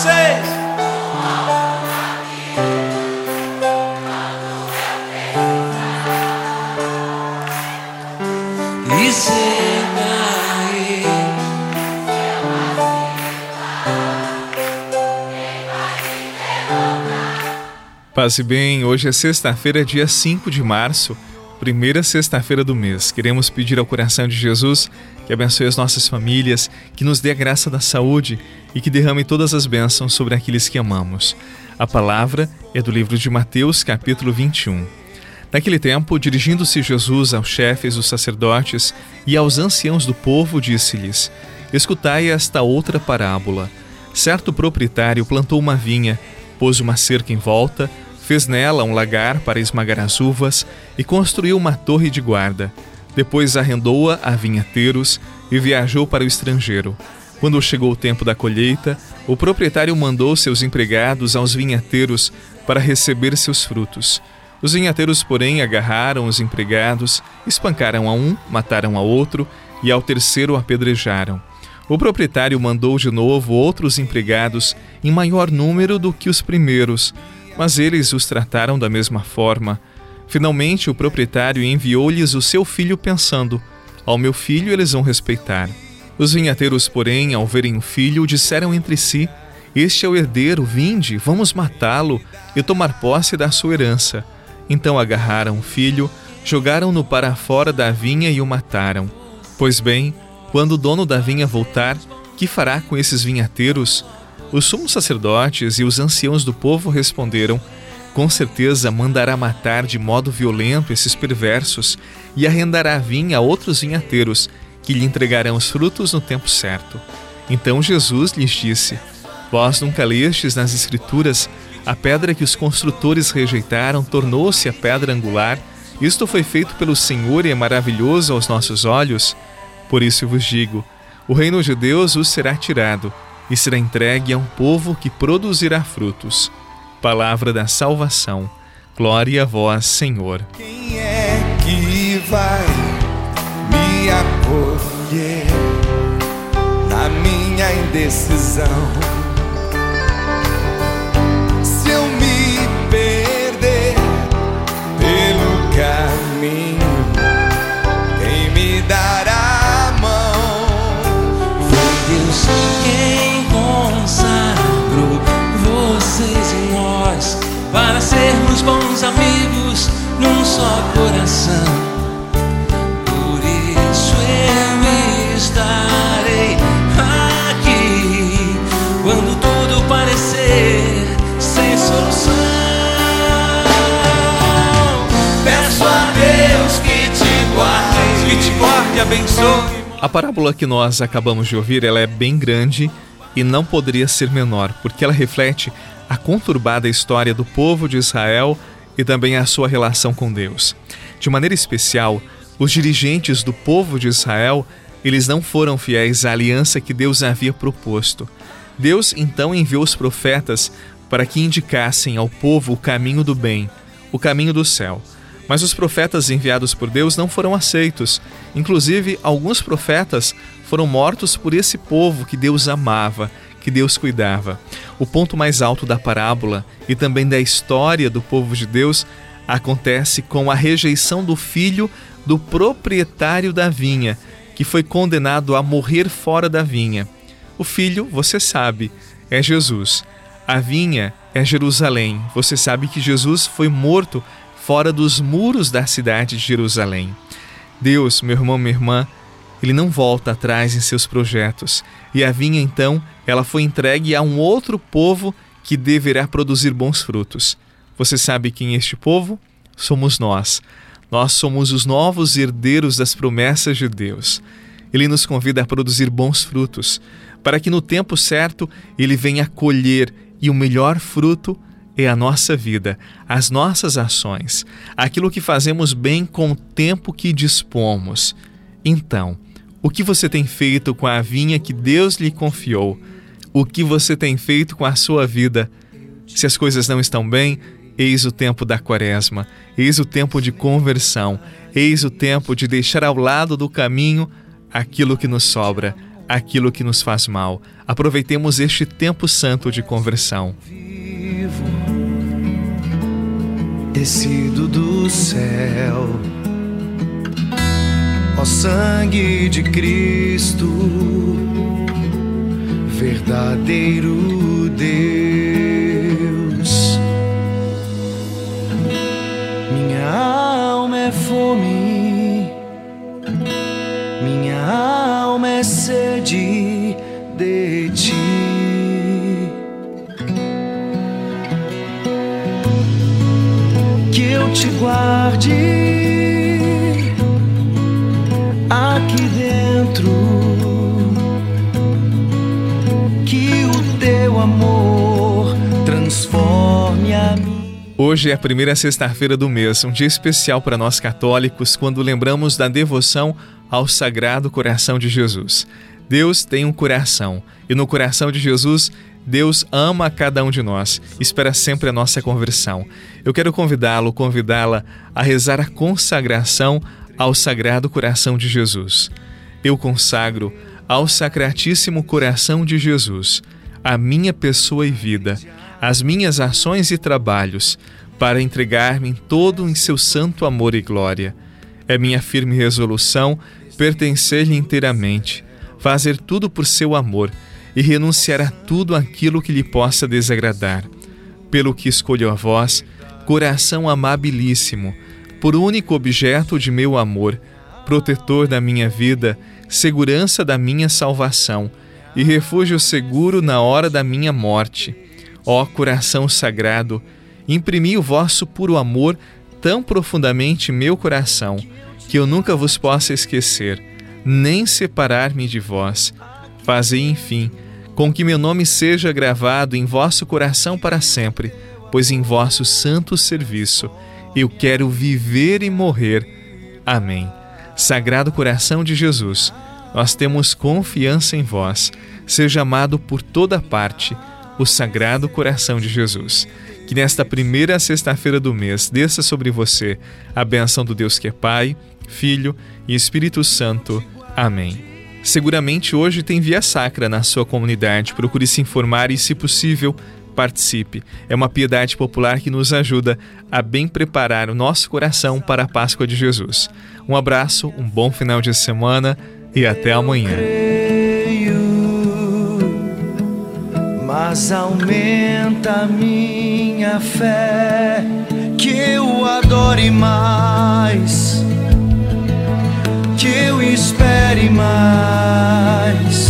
vocês. Passe bem, hoje é sexta-feira, dia 5 de março, primeira sexta-feira do mês. Queremos pedir ao coração de Jesus que abençoe as nossas famílias, que nos dê a graça da saúde e que derrame todas as bênçãos sobre aqueles que amamos. A palavra é do livro de Mateus, capítulo 21. Naquele tempo, dirigindo-se Jesus aos chefes dos sacerdotes e aos anciãos do povo, disse-lhes: Escutai esta outra parábola. Certo proprietário plantou uma vinha pôs uma cerca em volta, fez nela um lagar para esmagar as uvas e construiu uma torre de guarda. Depois arrendou-a a vinhateiros e viajou para o estrangeiro. Quando chegou o tempo da colheita, o proprietário mandou seus empregados aos vinhateiros para receber seus frutos. Os vinhateiros, porém, agarraram os empregados, espancaram a um, mataram a outro e ao terceiro apedrejaram. O proprietário mandou de novo outros empregados em maior número do que os primeiros, mas eles os trataram da mesma forma. Finalmente, o proprietário enviou-lhes o seu filho, pensando: Ao meu filho eles vão respeitar. Os vinhateiros, porém, ao verem o filho, disseram entre si: Este é o herdeiro, vinde, vamos matá-lo e tomar posse da sua herança. Então agarraram o filho, jogaram-no para fora da vinha e o mataram. Pois bem, quando o dono da vinha voltar, que fará com esses vinhateiros? Os sumos sacerdotes e os anciãos do povo responderam: Com certeza mandará matar de modo violento esses perversos e arrendará a vinha a outros vinhateiros, que lhe entregarão os frutos no tempo certo. Então Jesus lhes disse: Vós nunca lestes nas Escrituras a pedra que os construtores rejeitaram tornou-se a pedra angular. Isto foi feito pelo Senhor e é maravilhoso aos nossos olhos. Por isso vos digo: o reino de Deus vos será tirado e será entregue a um povo que produzirá frutos. Palavra da salvação. Glória a vós, Senhor. Quem é que vai me acolher na minha indecisão? Sermos bons amigos num só coração. Por isso eu estarei aqui quando tudo parecer sem solução. Peço a Deus que te guarde, que te guarde e abençoe. A parábola que nós acabamos de ouvir, ela é bem grande e não poderia ser menor, porque ela reflete a conturbada história do povo de Israel e também a sua relação com Deus. De maneira especial, os dirigentes do povo de Israel, eles não foram fiéis à aliança que Deus havia proposto. Deus então enviou os profetas para que indicassem ao povo o caminho do bem, o caminho do céu. Mas os profetas enviados por Deus não foram aceitos. Inclusive, alguns profetas foram mortos por esse povo que Deus amava que Deus cuidava. O ponto mais alto da parábola e também da história do povo de Deus acontece com a rejeição do filho do proprietário da vinha, que foi condenado a morrer fora da vinha. O filho, você sabe, é Jesus. A vinha é Jerusalém. Você sabe que Jesus foi morto fora dos muros da cidade de Jerusalém. Deus, meu irmão, minha irmã, ele não volta atrás em seus projetos. E a vinha, então, ela foi entregue a um outro povo que deverá produzir bons frutos. Você sabe quem é este povo? Somos nós. Nós somos os novos herdeiros das promessas de Deus. Ele nos convida a produzir bons frutos, para que no tempo certo ele venha colher e o melhor fruto é a nossa vida, as nossas ações, aquilo que fazemos bem com o tempo que dispomos. Então, o que você tem feito com a vinha que Deus lhe confiou? O que você tem feito com a sua vida? Se as coisas não estão bem, eis o tempo da quaresma, eis o tempo de conversão, eis o tempo de deixar ao lado do caminho aquilo que nos sobra, aquilo que nos faz mal. Aproveitemos este tempo santo de conversão. Vivo, descido do céu, ó sangue de Cristo, verdadeiro Deus. Minha alma é fome, minha alma é sede de ti. Que eu te guarde aqui dentro, que o teu amor transforme a mim. Hoje é a primeira sexta-feira do mês, um dia especial para nós católicos quando lembramos da devoção ao Sagrado Coração de Jesus. Deus tem um coração e no coração de Jesus, Deus ama a cada um de nós, espera sempre a nossa conversão. Eu quero convidá-lo, convidá-la a rezar a consagração ao Sagrado Coração de Jesus. Eu consagro ao Sacratíssimo Coração de Jesus a minha pessoa e vida, as minhas ações e trabalhos, para entregar-me todo em seu santo amor e glória. É minha firme resolução pertencer-lhe inteiramente fazer tudo por seu amor e renunciar a tudo aquilo que lhe possa desagradar. Pelo que escolho a vós, coração amabilíssimo, por único objeto de meu amor, protetor da minha vida, segurança da minha salvação e refúgio seguro na hora da minha morte. Ó coração sagrado, imprimi o vosso puro amor tão profundamente em meu coração, que eu nunca vos possa esquecer nem separar-me de vós. Fazei, enfim, com que meu nome seja gravado em vosso coração para sempre, pois em vosso santo serviço eu quero viver e morrer. Amém. Sagrado coração de Jesus, nós temos confiança em vós. Seja amado por toda parte o Sagrado Coração de Jesus. Que nesta primeira sexta-feira do mês desça sobre você a benção do Deus que é Pai, Filho e Espírito Santo. Amém. Seguramente hoje tem via sacra na sua comunidade. Procure se informar e, se possível, participe. É uma piedade popular que nos ajuda a bem preparar o nosso coração para a Páscoa de Jesus. Um abraço, um bom final de semana e até amanhã. Mas aumenta minha fé, que eu adore mais que eu espere mais.